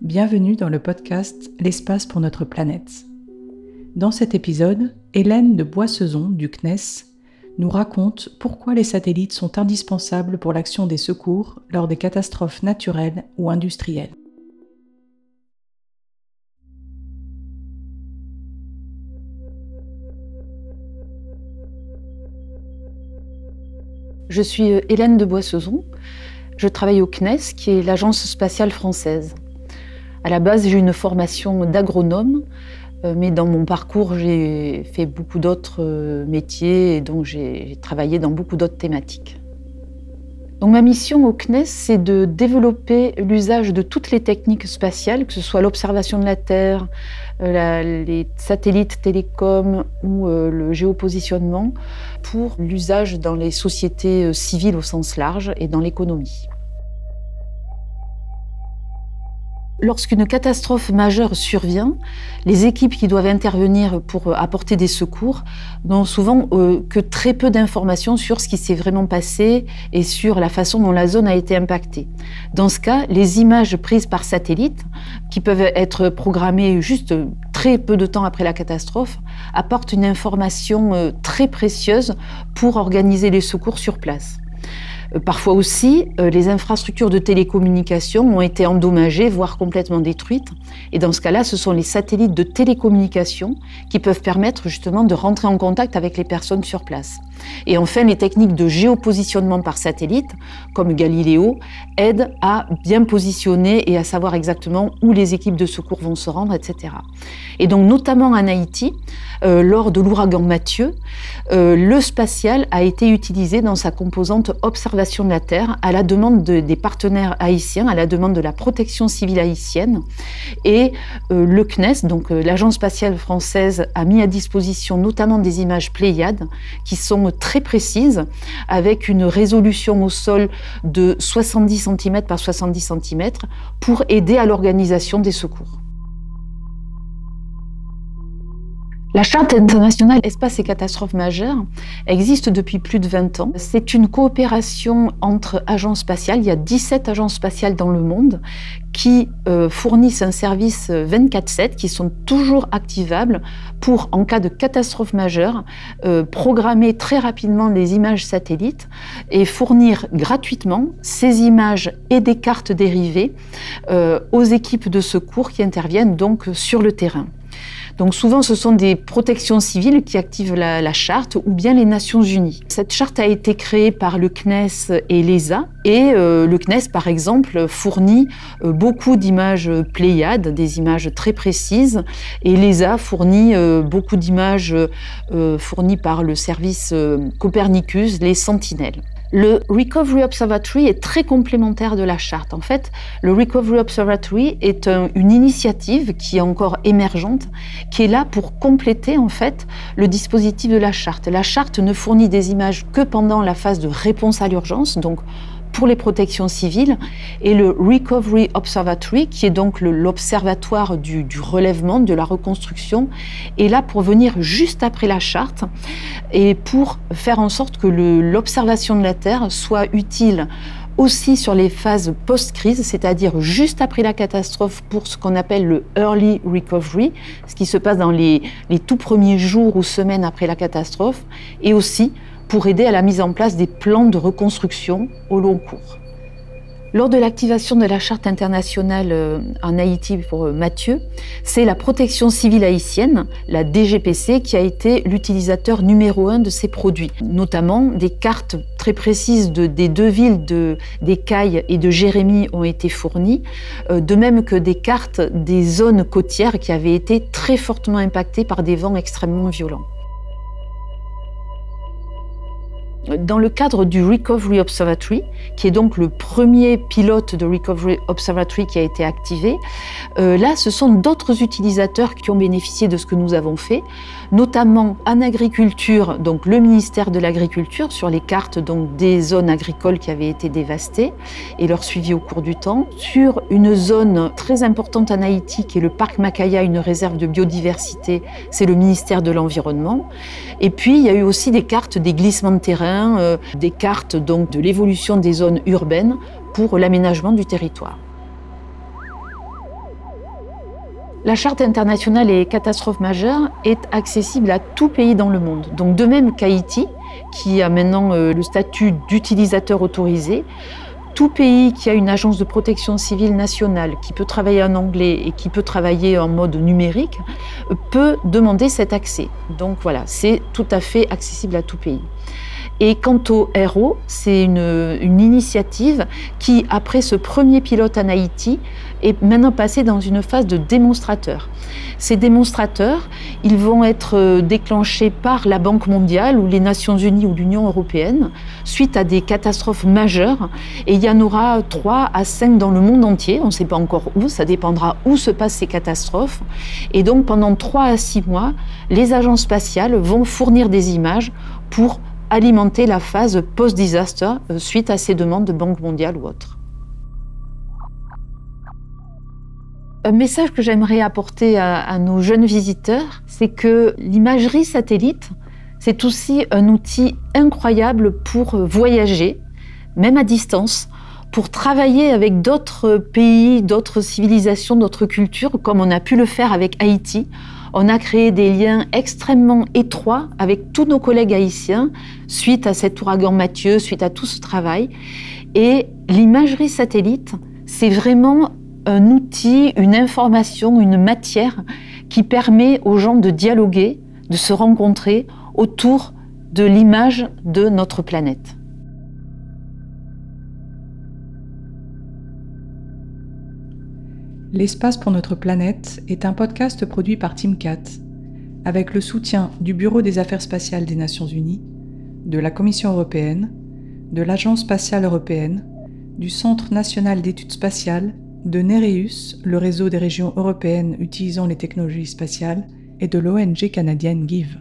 Bienvenue dans le podcast L'espace pour notre planète. Dans cet épisode, Hélène de Boissezon du CNES nous raconte pourquoi les satellites sont indispensables pour l'action des secours lors des catastrophes naturelles ou industrielles. Je suis euh, Hélène de Boissezon. Je travaille au CNES, qui est l'agence spatiale française. À la base, j'ai une formation d'agronome, euh, mais dans mon parcours, j'ai fait beaucoup d'autres euh, métiers et donc j'ai travaillé dans beaucoup d'autres thématiques. Donc ma mission au CNES, c'est de développer l'usage de toutes les techniques spatiales, que ce soit l'observation de la Terre, euh, les satellites télécoms ou le géopositionnement, pour l'usage dans les sociétés civiles au sens large et dans l'économie. Lorsqu'une catastrophe majeure survient, les équipes qui doivent intervenir pour apporter des secours n'ont souvent euh, que très peu d'informations sur ce qui s'est vraiment passé et sur la façon dont la zone a été impactée. Dans ce cas, les images prises par satellite, qui peuvent être programmées juste très peu de temps après la catastrophe, apportent une information euh, très précieuse pour organiser les secours sur place. Euh, parfois aussi, euh, les infrastructures de télécommunication ont été endommagées, voire complètement détruites. Et dans ce cas-là, ce sont les satellites de télécommunication qui peuvent permettre justement de rentrer en contact avec les personnes sur place. Et enfin, les techniques de géopositionnement par satellite, comme Galileo, aident à bien positionner et à savoir exactement où les équipes de secours vont se rendre, etc. Et donc, notamment en Haïti, euh, lors de l'ouragan Mathieu, le spatial a été utilisé dans sa composante observation de la Terre à la demande des partenaires haïtiens, à la demande de la protection civile haïtienne. Et euh, le CNES, donc l'Agence spatiale française, a mis à disposition notamment des images Pléiades qui sont très précise, avec une résolution au sol de 70 cm par 70 cm, pour aider à l'organisation des secours. La Charte internationale espace et catastrophes majeures existe depuis plus de 20 ans. C'est une coopération entre agences spatiales. Il y a 17 agences spatiales dans le monde qui euh, fournissent un service 24/7, qui sont toujours activables pour, en cas de catastrophe majeure, euh, programmer très rapidement les images satellites et fournir gratuitement ces images et des cartes dérivées euh, aux équipes de secours qui interviennent donc sur le terrain. Donc souvent, ce sont des protections civiles qui activent la, charte ou bien les Nations Unies. Cette charte a été créée par le CNES et l'ESA. Et euh, le CNES, par exemple, fournit euh, beaucoup d'images Pléiades, des images très précises. Et l'ESA fournit euh, beaucoup d'images fournies par le service Copernicus, les Sentinelles. Le Recovery Observatory est très complémentaire de la charte. En fait, le Recovery Observatory est une initiative qui est encore émergente, qui est là pour compléter en fait le dispositif de la charte. La charte ne fournit des images que pendant la phase de réponse à l'urgence, donc pour les protections civiles et le Recovery Observatory, qui est donc l'observatoire du, relèvement, de la reconstruction, est là pour venir juste après la charte et pour faire en sorte que l'observation de la Terre soit utile aussi sur les phases post-crise, c'est-à-dire juste après la catastrophe pour ce qu'on appelle le early recovery, ce qui se passe dans les, les tout premiers jours ou semaines après la catastrophe, et aussi pour aider à la mise en place des plans de reconstruction au long cours. Lors de l'activation de la charte internationale euh, en Haïti pour euh, Mathieu, c'est la protection civile haïtienne, la DGPC, qui a été l'utilisateur numéro un de ces produits, notamment des cartes très précises des deux villes de, et de Jérémie ont été fournies, euh, de même que des cartes des zones côtières qui avaient été très fortement impactées par des vents extrêmement violents. Dans le cadre du Recovery Observatory, qui est donc le premier pilote de Recovery Observatory qui a été activé, euh, là, ce sont d'autres utilisateurs qui ont bénéficié de ce que nous avons fait, notamment en agriculture, donc le ministère de l'Agriculture, sur les cartes donc, des zones agricoles qui avaient été dévastées et leur suivi au cours du temps, sur une zone très importante en Haïti qui est le parc Macaya, une réserve de biodiversité, c'est le ministère de l'Environnement. Et puis, il y a eu aussi des cartes des glissements de terrain euh, des cartes donc de l'évolution des zones urbaines pour l'aménagement du territoire. La charte internationale des catastrophes majeures est accessible à tout pays dans le monde. Donc de même qu'Haïti, qui a maintenant euh, le statut d'utilisateur autorisé, tout pays qui a une agence de protection civile nationale, qui peut travailler en anglais et qui peut travailler en mode numérique, peut demander cet accès. Donc voilà, c'est tout à fait accessible à tout pays. Et quant au RO, c'est une, initiative qui, après ce premier pilote en Haïti, est maintenant passée dans une phase de démonstrateur. Ces démonstrateurs, ils vont être euh, déclenchés par la Banque mondiale ou les Nations unies ou l'Union européenne suite à des catastrophes majeures. Et il y en aura trois à cinq dans le monde entier. On ne sait pas encore où, ça dépendra où se passent ces catastrophes. Et donc pendant trois à six mois, les agences spatiales vont fournir des images pour alimenter la phase post-disaster euh, suite à ces demandes de Banque mondiale ou autres. Un message que j'aimerais apporter à, nos jeunes visiteurs, c'est que l'imagerie satellite, c'est aussi un outil incroyable pour voyager, même à distance, pour travailler avec d'autres pays, d'autres civilisations, d'autres cultures, comme on a pu le faire avec Haïti, on a créé des liens extrêmement étroits avec tous nos collègues haïtiens suite à cet ouragan Mathieu, suite à tout ce travail. Et l'imagerie satellite, c'est vraiment un outil, une information, une matière qui permet aux gens de dialoguer, de se rencontrer autour de l'image de notre planète. L'espace pour notre planète est un podcast produit par TeamCat, avec le soutien du Bureau des Affaires spatiales des Nations Unies, de la Commission européenne, de l'Agence spatiale européenne, du Centre national d'études spatiales, de Nereus, le réseau des régions européennes utilisant les technologies spatiales, et de l'ONG canadienne GIVE.